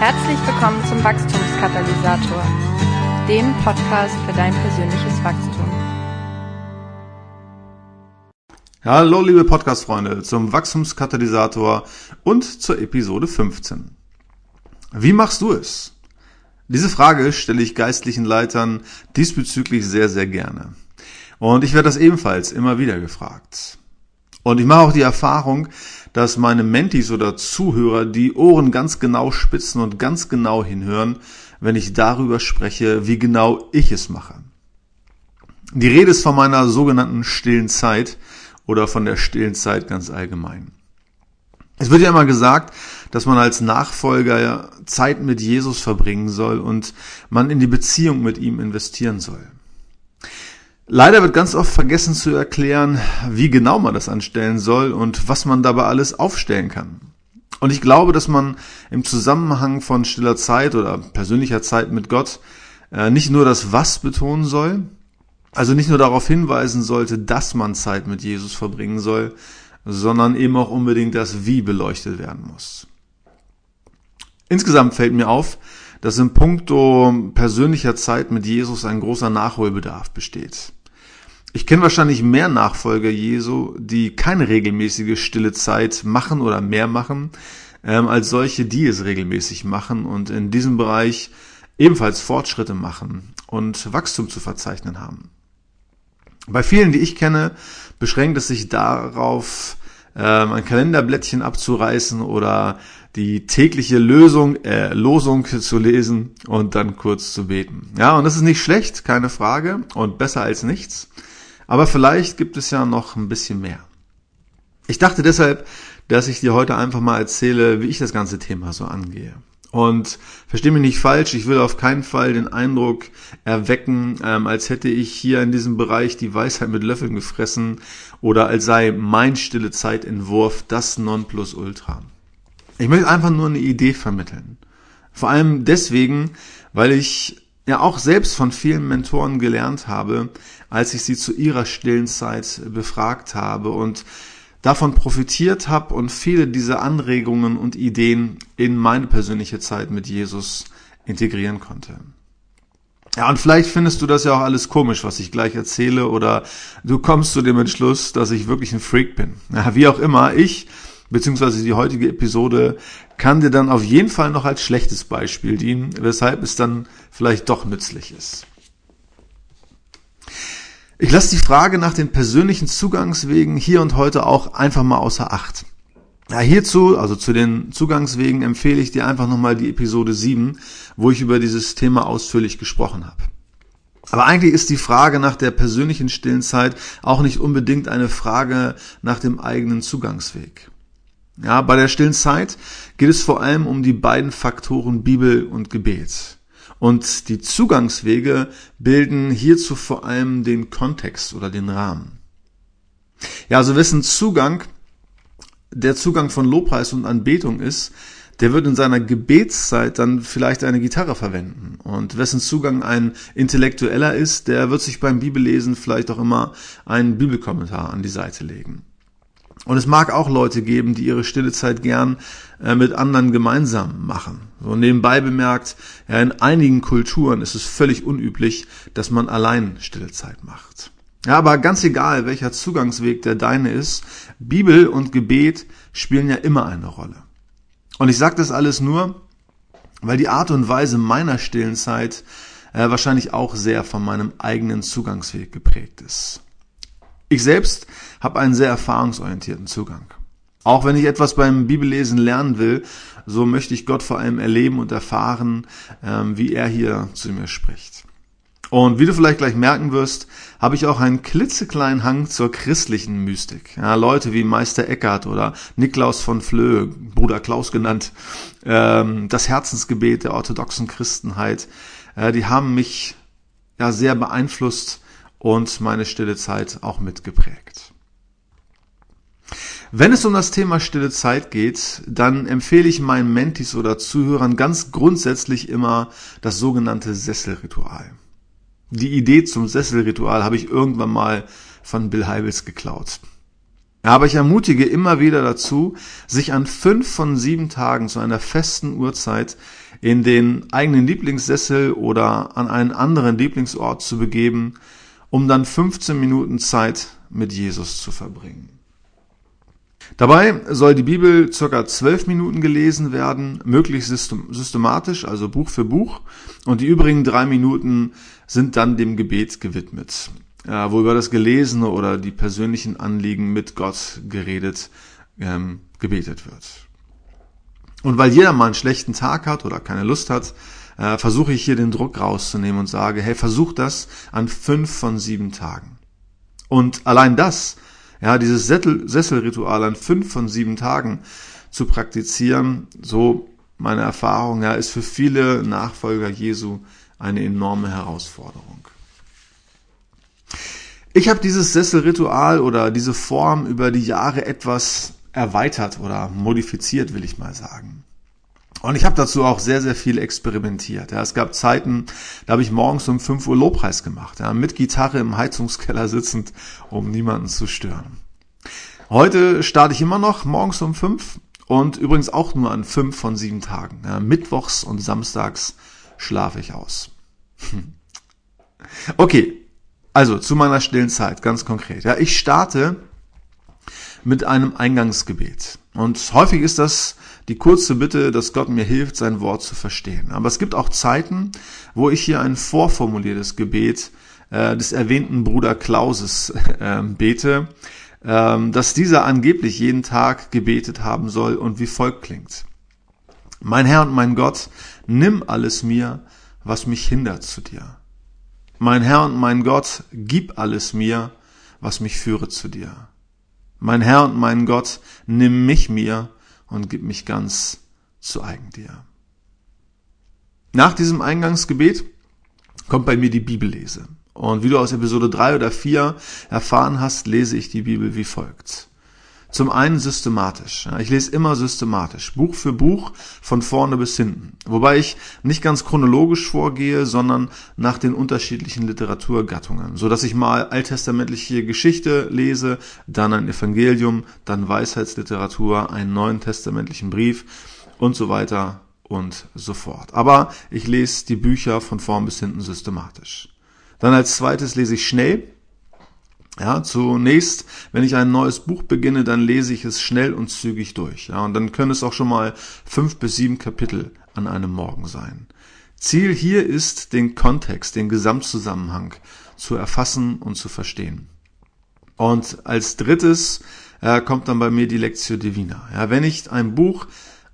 Herzlich willkommen zum Wachstumskatalysator, dem Podcast für dein persönliches Wachstum. Hallo liebe Podcast-Freunde zum Wachstumskatalysator und zur Episode 15. Wie machst du es? Diese Frage stelle ich geistlichen Leitern diesbezüglich sehr, sehr gerne. Und ich werde das ebenfalls immer wieder gefragt. Und ich mache auch die Erfahrung, dass meine Mentis oder Zuhörer die Ohren ganz genau spitzen und ganz genau hinhören, wenn ich darüber spreche, wie genau ich es mache. Die Rede ist von meiner sogenannten stillen Zeit oder von der stillen Zeit ganz allgemein. Es wird ja immer gesagt, dass man als Nachfolger Zeit mit Jesus verbringen soll und man in die Beziehung mit ihm investieren soll. Leider wird ganz oft vergessen zu erklären, wie genau man das anstellen soll und was man dabei alles aufstellen kann. Und ich glaube, dass man im Zusammenhang von stiller Zeit oder persönlicher Zeit mit Gott äh, nicht nur das Was betonen soll, also nicht nur darauf hinweisen sollte, dass man Zeit mit Jesus verbringen soll, sondern eben auch unbedingt das Wie beleuchtet werden muss. Insgesamt fällt mir auf, dass im Punkto persönlicher Zeit mit Jesus ein großer Nachholbedarf besteht. Ich kenne wahrscheinlich mehr Nachfolger Jesu, die keine regelmäßige stille Zeit machen oder mehr machen, ähm, als solche, die es regelmäßig machen und in diesem Bereich ebenfalls Fortschritte machen und Wachstum zu verzeichnen haben. Bei vielen, die ich kenne, beschränkt es sich darauf, ähm, ein Kalenderblättchen abzureißen oder die tägliche Lösung, äh, Losung zu lesen und dann kurz zu beten. Ja, und das ist nicht schlecht, keine Frage, und besser als nichts. Aber vielleicht gibt es ja noch ein bisschen mehr. Ich dachte deshalb, dass ich dir heute einfach mal erzähle, wie ich das ganze Thema so angehe. Und verstehe mich nicht falsch, ich will auf keinen Fall den Eindruck erwecken, ähm, als hätte ich hier in diesem Bereich die Weisheit mit Löffeln gefressen oder als sei mein stille Zeitentwurf das Nonplusultra. Ich möchte einfach nur eine Idee vermitteln. Vor allem deswegen, weil ich ja auch selbst von vielen Mentoren gelernt habe, als ich sie zu ihrer stillen Zeit befragt habe und davon profitiert habe und viele dieser Anregungen und Ideen in meine persönliche Zeit mit Jesus integrieren konnte. Ja, und vielleicht findest du das ja auch alles komisch, was ich gleich erzähle, oder du kommst zu dem Entschluss, dass ich wirklich ein Freak bin. Ja, wie auch immer, ich, beziehungsweise die heutige Episode, kann dir dann auf jeden Fall noch als schlechtes Beispiel dienen, weshalb es dann vielleicht doch nützlich ist. Ich lasse die Frage nach den persönlichen Zugangswegen hier und heute auch einfach mal außer Acht. Ja, hierzu, also zu den Zugangswegen, empfehle ich dir einfach nochmal die Episode 7, wo ich über dieses Thema ausführlich gesprochen habe. Aber eigentlich ist die Frage nach der persönlichen stillen Zeit auch nicht unbedingt eine Frage nach dem eigenen Zugangsweg. Ja, bei der stillen Zeit geht es vor allem um die beiden Faktoren Bibel und Gebet. Und die Zugangswege bilden hierzu vor allem den Kontext oder den Rahmen. Ja, also wessen Zugang der Zugang von Lobpreis und Anbetung ist, der wird in seiner Gebetszeit dann vielleicht eine Gitarre verwenden. Und wessen Zugang ein intellektueller ist, der wird sich beim Bibellesen vielleicht auch immer einen Bibelkommentar an die Seite legen. Und es mag auch Leute geben, die ihre stille Zeit gern äh, mit anderen gemeinsam machen. So nebenbei bemerkt, ja, in einigen Kulturen ist es völlig unüblich, dass man allein stille Zeit macht. Ja, aber ganz egal, welcher Zugangsweg der deine ist, Bibel und Gebet spielen ja immer eine Rolle. Und ich sage das alles nur, weil die Art und Weise meiner stillen Zeit äh, wahrscheinlich auch sehr von meinem eigenen Zugangsweg geprägt ist. Ich selbst habe einen sehr erfahrungsorientierten Zugang. Auch wenn ich etwas beim Bibellesen lernen will, so möchte ich Gott vor allem erleben und erfahren, ähm, wie er hier zu mir spricht. Und wie du vielleicht gleich merken wirst, habe ich auch einen klitzekleinen Hang zur christlichen Mystik. Ja, Leute wie Meister Eckhart oder Niklaus von Flöhe, Bruder Klaus genannt, ähm, das Herzensgebet der orthodoxen Christenheit, äh, die haben mich ja sehr beeinflusst und meine stille Zeit auch mitgeprägt. Wenn es um das Thema stille Zeit geht, dann empfehle ich meinen Mentis oder Zuhörern ganz grundsätzlich immer das sogenannte Sesselritual. Die Idee zum Sesselritual habe ich irgendwann mal von Bill Heibels geklaut. Aber ich ermutige immer wieder dazu, sich an fünf von sieben Tagen zu einer festen Uhrzeit in den eigenen Lieblingssessel oder an einen anderen Lieblingsort zu begeben, um dann 15 Minuten Zeit mit Jesus zu verbringen. Dabei soll die Bibel circa zwölf Minuten gelesen werden, möglichst systematisch, also Buch für Buch. Und die übrigen drei Minuten sind dann dem Gebet gewidmet, wo über das Gelesene oder die persönlichen Anliegen mit Gott geredet, ähm, gebetet wird. Und weil jeder mal einen schlechten Tag hat oder keine Lust hat, äh, versuche ich hier den Druck rauszunehmen und sage, hey, versuch das an fünf von sieben Tagen. Und allein das ja, dieses Sesselritual an fünf von sieben Tagen zu praktizieren, so meine Erfahrung, ja, ist für viele Nachfolger Jesu eine enorme Herausforderung. Ich habe dieses Sesselritual oder diese Form über die Jahre etwas erweitert oder modifiziert, will ich mal sagen. Und ich habe dazu auch sehr, sehr viel experimentiert. Ja, es gab Zeiten, da habe ich morgens um 5 Uhr Lobpreis gemacht, ja, mit Gitarre im Heizungskeller sitzend, um niemanden zu stören. Heute starte ich immer noch morgens um 5 und übrigens auch nur an 5 von 7 Tagen. Ja, Mittwochs und Samstags schlafe ich aus. Okay, also zu meiner stillen Zeit, ganz konkret. Ja, ich starte mit einem Eingangsgebet. Und häufig ist das die kurze Bitte, dass Gott mir hilft, sein Wort zu verstehen. Aber es gibt auch Zeiten, wo ich hier ein vorformuliertes Gebet äh, des erwähnten Bruder Klauses äh, bete, äh, dass dieser angeblich jeden Tag gebetet haben soll und wie folgt klingt. Mein Herr und mein Gott, nimm alles mir, was mich hindert zu dir. Mein Herr und mein Gott, gib alles mir, was mich führe zu dir. Mein Herr und mein Gott, nimm mich mir und gib mich ganz zu eigen dir. Nach diesem Eingangsgebet kommt bei mir die Bibellese. Und wie du aus Episode 3 oder 4 erfahren hast, lese ich die Bibel wie folgt. Zum einen systematisch. Ich lese immer systematisch, Buch für Buch, von vorne bis hinten. Wobei ich nicht ganz chronologisch vorgehe, sondern nach den unterschiedlichen Literaturgattungen, so dass ich mal alttestamentliche Geschichte lese, dann ein Evangelium, dann Weisheitsliteratur, einen neuen testamentlichen Brief und so weiter und so fort. Aber ich lese die Bücher von vorn bis hinten systematisch. Dann als zweites lese ich schnell, ja, zunächst, wenn ich ein neues Buch beginne, dann lese ich es schnell und zügig durch. Ja, und dann können es auch schon mal fünf bis sieben Kapitel an einem Morgen sein. Ziel hier ist, den Kontext, den Gesamtzusammenhang zu erfassen und zu verstehen. Und als drittes äh, kommt dann bei mir die Lectio Divina. Ja, wenn ich ein Buch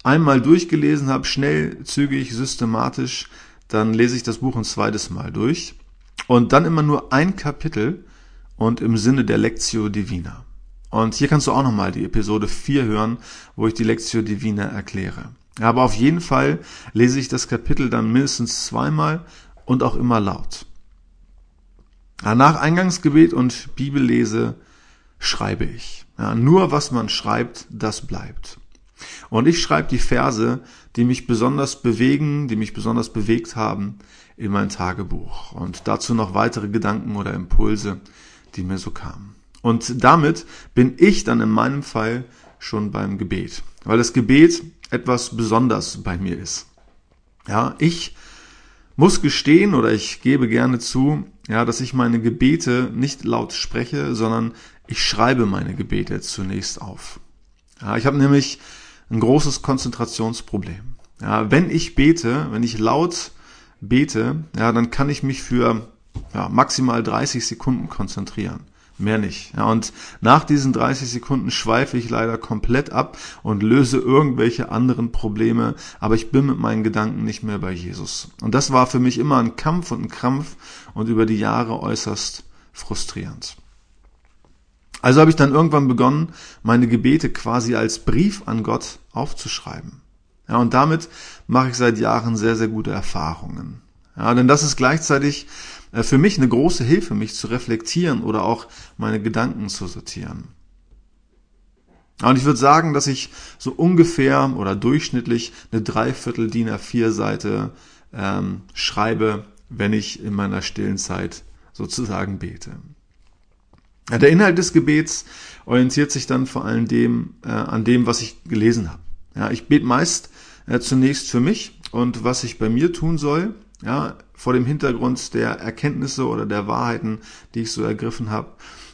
einmal durchgelesen habe, schnell, zügig, systematisch, dann lese ich das Buch ein zweites Mal durch. Und dann immer nur ein Kapitel und im Sinne der Lectio Divina. Und hier kannst du auch nochmal die Episode 4 hören, wo ich die Lectio Divina erkläre. Aber auf jeden Fall lese ich das Kapitel dann mindestens zweimal und auch immer laut. Nach Eingangsgebet und Bibellese schreibe ich. Ja, nur was man schreibt, das bleibt. Und ich schreibe die Verse, die mich besonders bewegen, die mich besonders bewegt haben, in mein Tagebuch. Und dazu noch weitere Gedanken oder Impulse, die mir so kamen. Und damit bin ich dann in meinem Fall schon beim Gebet, weil das Gebet etwas besonders bei mir ist. Ja, ich muss gestehen oder ich gebe gerne zu, ja, dass ich meine Gebete nicht laut spreche, sondern ich schreibe meine Gebete zunächst auf. Ja, ich habe nämlich ein großes Konzentrationsproblem. Ja, wenn ich bete, wenn ich laut bete, ja, dann kann ich mich für ja, maximal 30 Sekunden konzentrieren. Mehr nicht. Ja, und nach diesen 30 Sekunden schweife ich leider komplett ab und löse irgendwelche anderen Probleme, aber ich bin mit meinen Gedanken nicht mehr bei Jesus. Und das war für mich immer ein Kampf und ein Krampf und über die Jahre äußerst frustrierend. Also habe ich dann irgendwann begonnen, meine Gebete quasi als Brief an Gott aufzuschreiben. Ja, und damit mache ich seit Jahren sehr, sehr gute Erfahrungen. Ja, denn das ist gleichzeitig für mich eine große Hilfe, mich zu reflektieren oder auch meine Gedanken zu sortieren. Und ich würde sagen, dass ich so ungefähr oder durchschnittlich eine Dreiviertel DIN A4 Seite ähm, schreibe, wenn ich in meiner stillen Zeit sozusagen bete. Der Inhalt des Gebets orientiert sich dann vor allem dem, äh, an dem, was ich gelesen habe. Ja, ich bete meist äh, zunächst für mich und was ich bei mir tun soll, ja, vor dem Hintergrund der Erkenntnisse oder der Wahrheiten, die ich so ergriffen habe.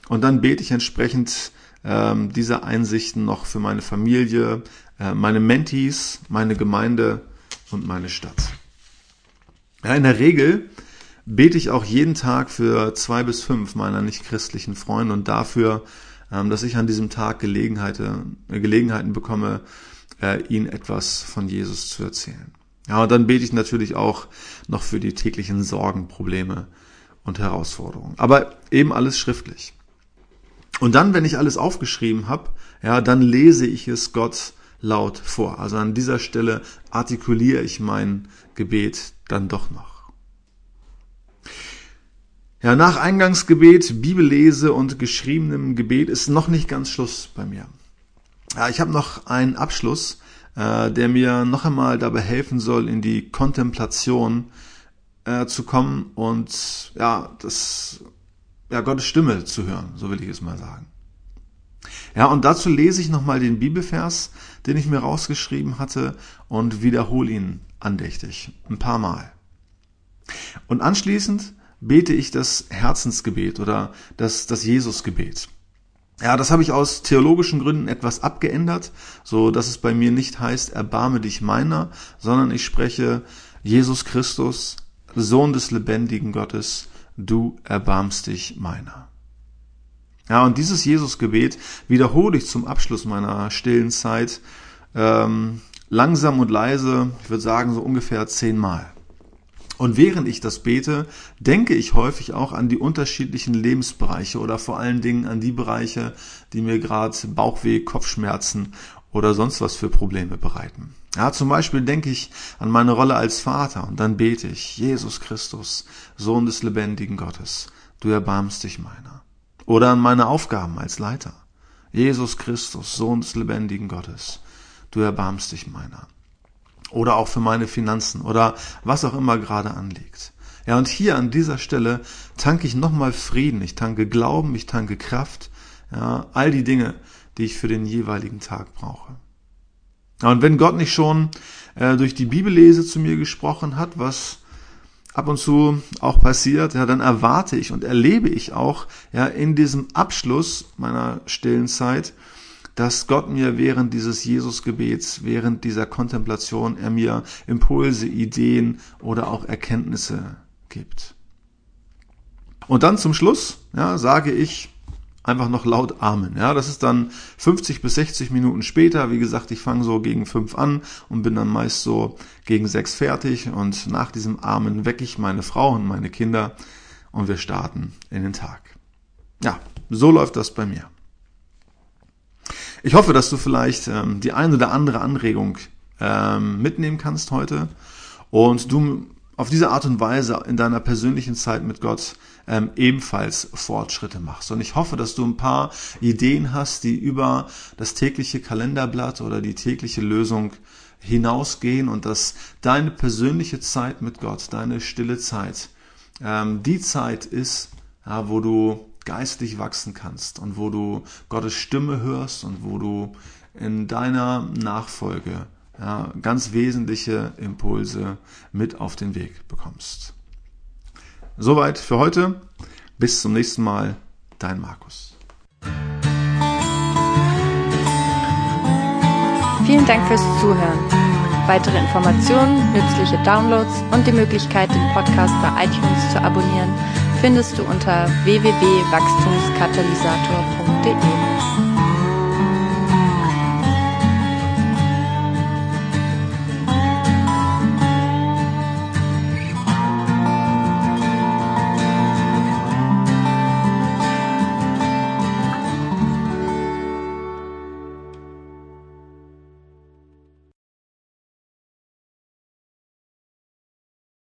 Und dann bete ich entsprechend ähm, dieser Einsichten noch für meine Familie, äh, meine Mentees, meine Gemeinde und meine Stadt. Ja, in der Regel bete ich auch jeden Tag für zwei bis fünf meiner nicht-christlichen Freunde und dafür, ähm, dass ich an diesem Tag Gelegenheiten, Gelegenheiten bekomme, äh, ihnen etwas von Jesus zu erzählen. Ja, und dann bete ich natürlich auch noch für die täglichen Sorgen, Probleme und Herausforderungen. Aber eben alles schriftlich. Und dann, wenn ich alles aufgeschrieben habe, ja, dann lese ich es Gott laut vor. Also an dieser Stelle artikuliere ich mein Gebet dann doch noch. Ja, nach Eingangsgebet, Bibellese und geschriebenem Gebet ist noch nicht ganz Schluss bei mir. Ja, ich habe noch einen Abschluss, äh, der mir noch einmal dabei helfen soll, in die Kontemplation äh, zu kommen und ja, das ja Gottes Stimme zu hören, so will ich es mal sagen. Ja, und dazu lese ich nochmal den Bibelvers, den ich mir rausgeschrieben hatte und wiederhole ihn andächtig, ein paar Mal. Und anschließend bete ich das Herzensgebet oder das, das Jesusgebet. Ja, das habe ich aus theologischen Gründen etwas abgeändert, so dass es bei mir nicht heißt, erbarme dich meiner, sondern ich spreche Jesus Christus, Sohn des lebendigen Gottes, du erbarmst dich meiner. Ja, und dieses Jesusgebet wiederhole ich zum Abschluss meiner stillen Zeit ähm, langsam und leise, ich würde sagen so ungefähr zehnmal. Und während ich das bete, denke ich häufig auch an die unterschiedlichen Lebensbereiche oder vor allen Dingen an die Bereiche, die mir gerade Bauchweh, Kopfschmerzen oder sonst was für Probleme bereiten. Ja, zum Beispiel denke ich an meine Rolle als Vater und dann bete ich, Jesus Christus, Sohn des lebendigen Gottes, du erbarmst dich meiner. Oder an meine Aufgaben als Leiter. Jesus Christus, Sohn des lebendigen Gottes, du erbarmst dich meiner oder auch für meine Finanzen oder was auch immer gerade anliegt. Ja, und hier an dieser Stelle tanke ich nochmal Frieden, ich tanke Glauben, ich tanke Kraft, ja, all die Dinge, die ich für den jeweiligen Tag brauche. Ja, und wenn Gott nicht schon äh, durch die Bibellese zu mir gesprochen hat, was ab und zu auch passiert, ja, dann erwarte ich und erlebe ich auch ja in diesem Abschluss meiner stillen Zeit, dass Gott mir während dieses Jesusgebets, während dieser Kontemplation, er mir Impulse, Ideen oder auch Erkenntnisse gibt. Und dann zum Schluss, ja, sage ich einfach noch laut Amen. Ja, das ist dann 50 bis 60 Minuten später. Wie gesagt, ich fange so gegen fünf an und bin dann meist so gegen sechs fertig. Und nach diesem Amen wecke ich meine Frau und meine Kinder und wir starten in den Tag. Ja, so läuft das bei mir. Ich hoffe, dass du vielleicht ähm, die ein oder andere Anregung ähm, mitnehmen kannst heute und du auf diese Art und Weise in deiner persönlichen Zeit mit Gott ähm, ebenfalls Fortschritte machst. Und ich hoffe, dass du ein paar Ideen hast, die über das tägliche Kalenderblatt oder die tägliche Lösung hinausgehen und dass deine persönliche Zeit mit Gott, deine stille Zeit, ähm, die Zeit ist, ja, wo du geistlich wachsen kannst und wo du Gottes Stimme hörst und wo du in deiner Nachfolge ja, ganz wesentliche Impulse mit auf den Weg bekommst. Soweit für heute. Bis zum nächsten Mal. Dein Markus. Vielen Dank fürs Zuhören. Weitere Informationen, nützliche Downloads und die Möglichkeit, den Podcast bei iTunes zu abonnieren, findest du unter www.wachstumskatalysator.de.